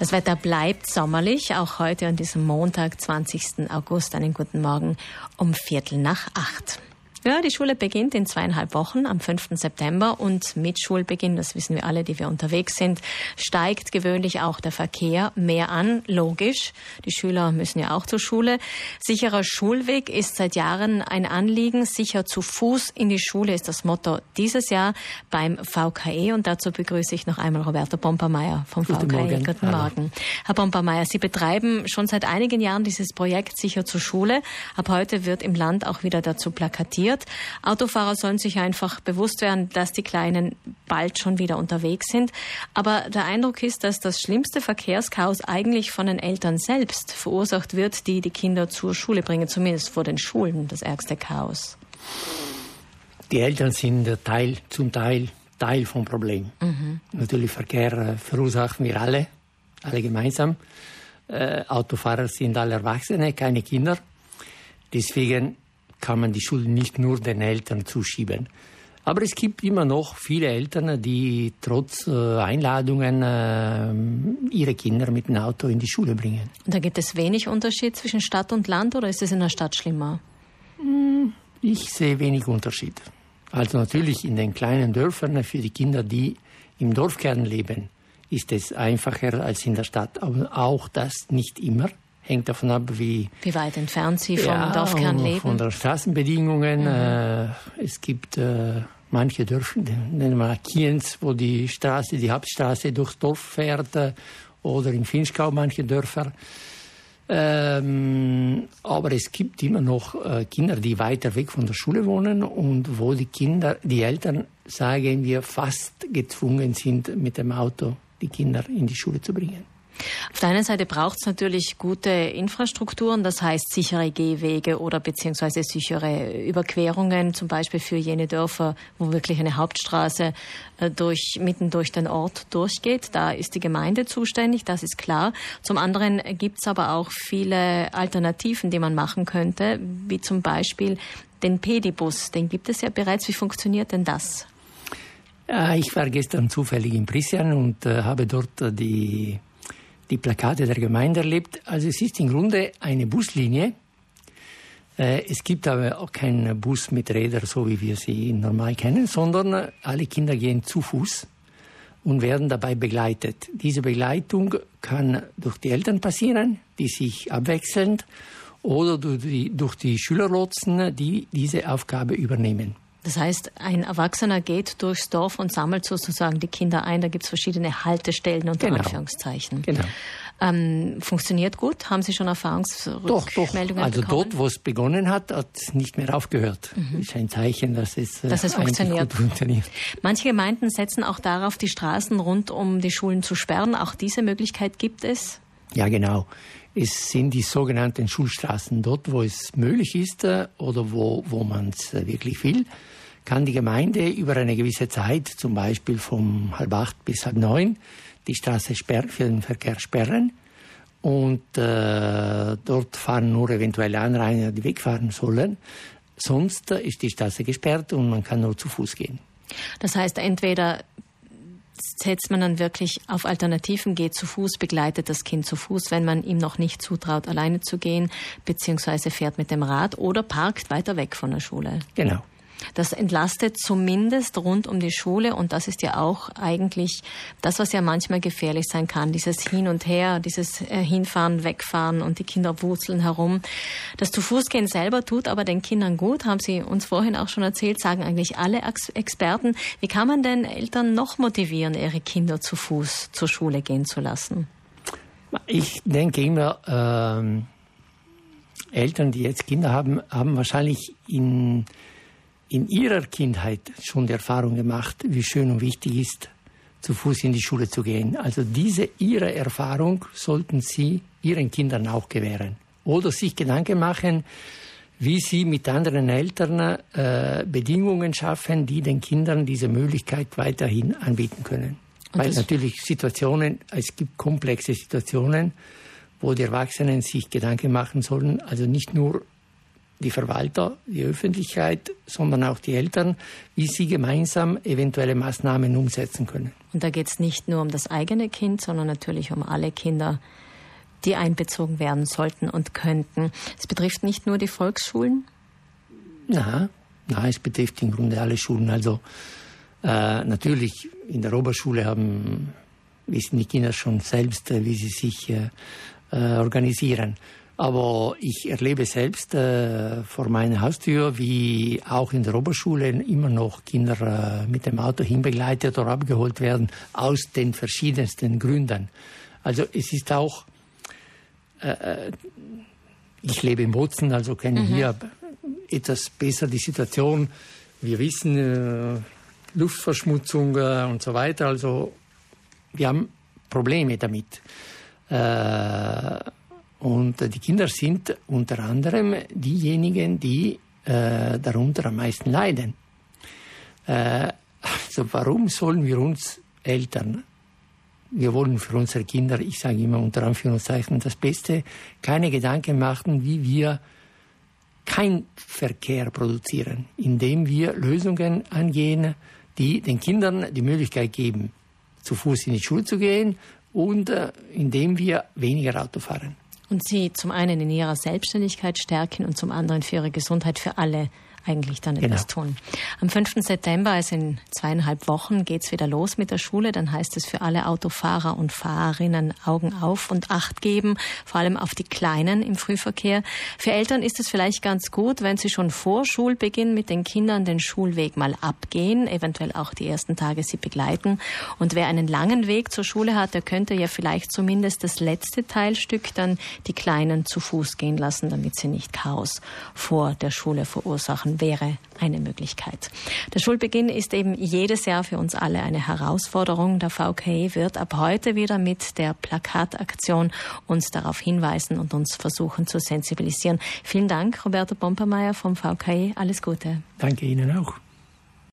Das Wetter bleibt sommerlich, auch heute an diesem Montag, 20. August. Einen guten Morgen um Viertel nach acht. Ja, die Schule beginnt in zweieinhalb Wochen am 5. September und mit Schulbeginn, das wissen wir alle, die wir unterwegs sind, steigt gewöhnlich auch der Verkehr mehr an. Logisch. Die Schüler müssen ja auch zur Schule. Sicherer Schulweg ist seit Jahren ein Anliegen. Sicher zu Fuß in die Schule ist das Motto dieses Jahr beim VKE und dazu begrüße ich noch einmal Roberto Pompermeier vom Guten VKE. Morgen. Guten Hallo. Morgen. Herr Pompermeier, Sie betreiben schon seit einigen Jahren dieses Projekt Sicher zur Schule. Ab heute wird im Land auch wieder dazu plakatiert passiert. Autofahrer sollen sich einfach bewusst werden, dass die Kleinen bald schon wieder unterwegs sind. Aber der Eindruck ist, dass das schlimmste Verkehrschaos eigentlich von den Eltern selbst verursacht wird, die die Kinder zur Schule bringen, zumindest vor den Schulen das ärgste Chaos. Die Eltern sind Teil, zum Teil Teil vom Problem. Mhm. Natürlich Verkehr äh, verursachen wir alle, alle gemeinsam. Äh, Autofahrer sind alle Erwachsene, keine Kinder. Deswegen kann man die Schuld nicht nur den Eltern zuschieben. Aber es gibt immer noch viele Eltern, die trotz äh, Einladungen äh, ihre Kinder mit dem Auto in die Schule bringen. Und da gibt es wenig Unterschied zwischen Stadt und Land oder ist es in der Stadt schlimmer? Hm, ich sehe wenig Unterschied. Also natürlich in den kleinen Dörfern für die Kinder, die im Dorfkern leben, ist es einfacher als in der Stadt. Aber auch das nicht immer hängt davon ab, wie... Wie weit entfernt Sie vom ja, Dorfkern leben? von den Straßenbedingungen. Mhm. Äh, es gibt äh, manche Dörfer, nennen wir Kienz, wo die Straße, die Hauptstraße durchs Dorf fährt, äh, oder in Finchgau manche Dörfer. Ähm, aber es gibt immer noch äh, Kinder, die weiter weg von der Schule wohnen und wo die Kinder, die Eltern, sagen wir, fast gezwungen sind, mit dem Auto die Kinder in die Schule zu bringen. Auf der einen Seite braucht es natürlich gute Infrastrukturen, das heißt sichere Gehwege oder beziehungsweise sichere Überquerungen, zum Beispiel für jene Dörfer, wo wirklich eine Hauptstraße äh, durch, mitten durch den Ort durchgeht. Da ist die Gemeinde zuständig, das ist klar. Zum anderen gibt es aber auch viele Alternativen, die man machen könnte, wie zum Beispiel den Pedibus. Den gibt es ja bereits. Wie funktioniert denn das? Ich war gestern zufällig in Pristian und äh, habe dort äh, die die Plakate der Gemeinde erlebt. Also es ist im Grunde eine Buslinie. Äh, es gibt aber auch keinen Bus mit Rädern, so wie wir sie normal kennen, sondern alle Kinder gehen zu Fuß und werden dabei begleitet. Diese Begleitung kann durch die Eltern passieren, die sich abwechseln, oder durch die, durch die Schülerlotsen, die diese Aufgabe übernehmen. Das heißt, ein Erwachsener geht durchs Dorf und sammelt sozusagen die Kinder ein. Da gibt es verschiedene Haltestellen unter genau. Anführungszeichen. Genau. Ähm, funktioniert gut? Haben Sie schon Erfahrungsmeldungen Doch, doch. Also bekommen? dort, wo es begonnen hat, hat es nicht mehr aufgehört. Mhm. Das ist ein Zeichen, dass es, äh, dass es funktioniert. funktioniert. Manche Gemeinden setzen auch darauf, die Straßen rund um die Schulen zu sperren. Auch diese Möglichkeit gibt es? Ja, genau. Es sind die sogenannten Schulstraßen. Dort, wo es möglich ist äh, oder wo, wo man es äh, wirklich will, kann die Gemeinde über eine gewisse Zeit, zum Beispiel von halb acht bis halb neun, die Straße sperren, für den Verkehr sperren. Und äh, dort fahren nur eventuelle Anrainer, die wegfahren sollen. Sonst ist die Straße gesperrt und man kann nur zu Fuß gehen. Das heißt, entweder setzt man dann wirklich auf Alternativen, geht zu Fuß, begleitet das Kind zu Fuß, wenn man ihm noch nicht zutraut, alleine zu gehen, beziehungsweise fährt mit dem Rad oder parkt weiter weg von der Schule. Genau. Das entlastet zumindest rund um die Schule und das ist ja auch eigentlich das, was ja manchmal gefährlich sein kann, dieses Hin und Her, dieses äh, Hinfahren, Wegfahren und die Kinder wurzeln herum. Das zu Fuß gehen selber tut aber den Kindern gut, haben Sie uns vorhin auch schon erzählt, sagen eigentlich alle Experten. Wie kann man denn Eltern noch motivieren, ihre Kinder zu Fuß zur Schule gehen zu lassen? Ich denke immer, ähm, Eltern, die jetzt Kinder haben, haben wahrscheinlich in in ihrer Kindheit schon die Erfahrung gemacht, wie schön und wichtig ist, zu Fuß in die Schule zu gehen. Also diese ihre Erfahrung sollten Sie Ihren Kindern auch gewähren. Oder sich Gedanken machen, wie Sie mit anderen Eltern äh, Bedingungen schaffen, die den Kindern diese Möglichkeit weiterhin anbieten können. Weil natürlich Situationen, es gibt komplexe Situationen, wo die Erwachsenen sich Gedanken machen sollen, also nicht nur die Verwalter, die Öffentlichkeit, sondern auch die Eltern, wie sie gemeinsam eventuelle Maßnahmen umsetzen können. Und da geht es nicht nur um das eigene Kind, sondern natürlich um alle Kinder, die einbezogen werden sollten und könnten. Es betrifft nicht nur die Volksschulen? Na, na es betrifft im Grunde alle Schulen. Also äh, natürlich in der Oberschule haben wissen die Kinder schon selbst, äh, wie sie sich äh, äh, organisieren. Aber ich erlebe selbst äh, vor meiner Haustür, wie auch in der Oberschule immer noch Kinder äh, mit dem Auto hinbegleitet oder abgeholt werden, aus den verschiedensten Gründen. Also es ist auch, äh, äh ich lebe in Bozen, also kenne mhm. hier etwas besser die Situation. Wir wissen, äh, Luftverschmutzung äh, und so weiter. Also wir haben Probleme damit. Äh, und die Kinder sind unter anderem diejenigen, die äh, darunter am meisten leiden. Äh, also warum sollen wir uns Eltern, wir wollen für unsere Kinder, ich sage immer unter Anführungszeichen, das Beste, keine Gedanken machen, wie wir kein Verkehr produzieren, indem wir Lösungen angehen, die den Kindern die Möglichkeit geben, zu Fuß in die Schule zu gehen und äh, indem wir weniger Auto fahren und sie zum einen in ihrer Selbstständigkeit stärken und zum anderen für ihre Gesundheit für alle eigentlich dann etwas genau. tun. Am 5. September, also in zweieinhalb Wochen, geht's wieder los mit der Schule. Dann heißt es für alle Autofahrer und Fahrerinnen Augen auf und Acht geben, vor allem auf die Kleinen im Frühverkehr. Für Eltern ist es vielleicht ganz gut, wenn sie schon vor Schulbeginn mit den Kindern den Schulweg mal abgehen, eventuell auch die ersten Tage sie begleiten. Und wer einen langen Weg zur Schule hat, der könnte ja vielleicht zumindest das letzte Teilstück dann die Kleinen zu Fuß gehen lassen, damit sie nicht Chaos vor der Schule verursachen wäre eine Möglichkeit. Der Schulbeginn ist eben jedes Jahr für uns alle eine Herausforderung. Der VKE wird ab heute wieder mit der Plakataktion uns darauf hinweisen und uns versuchen zu sensibilisieren. Vielen Dank, Roberto Pompermeier vom VKE. Alles Gute. Danke Ihnen auch.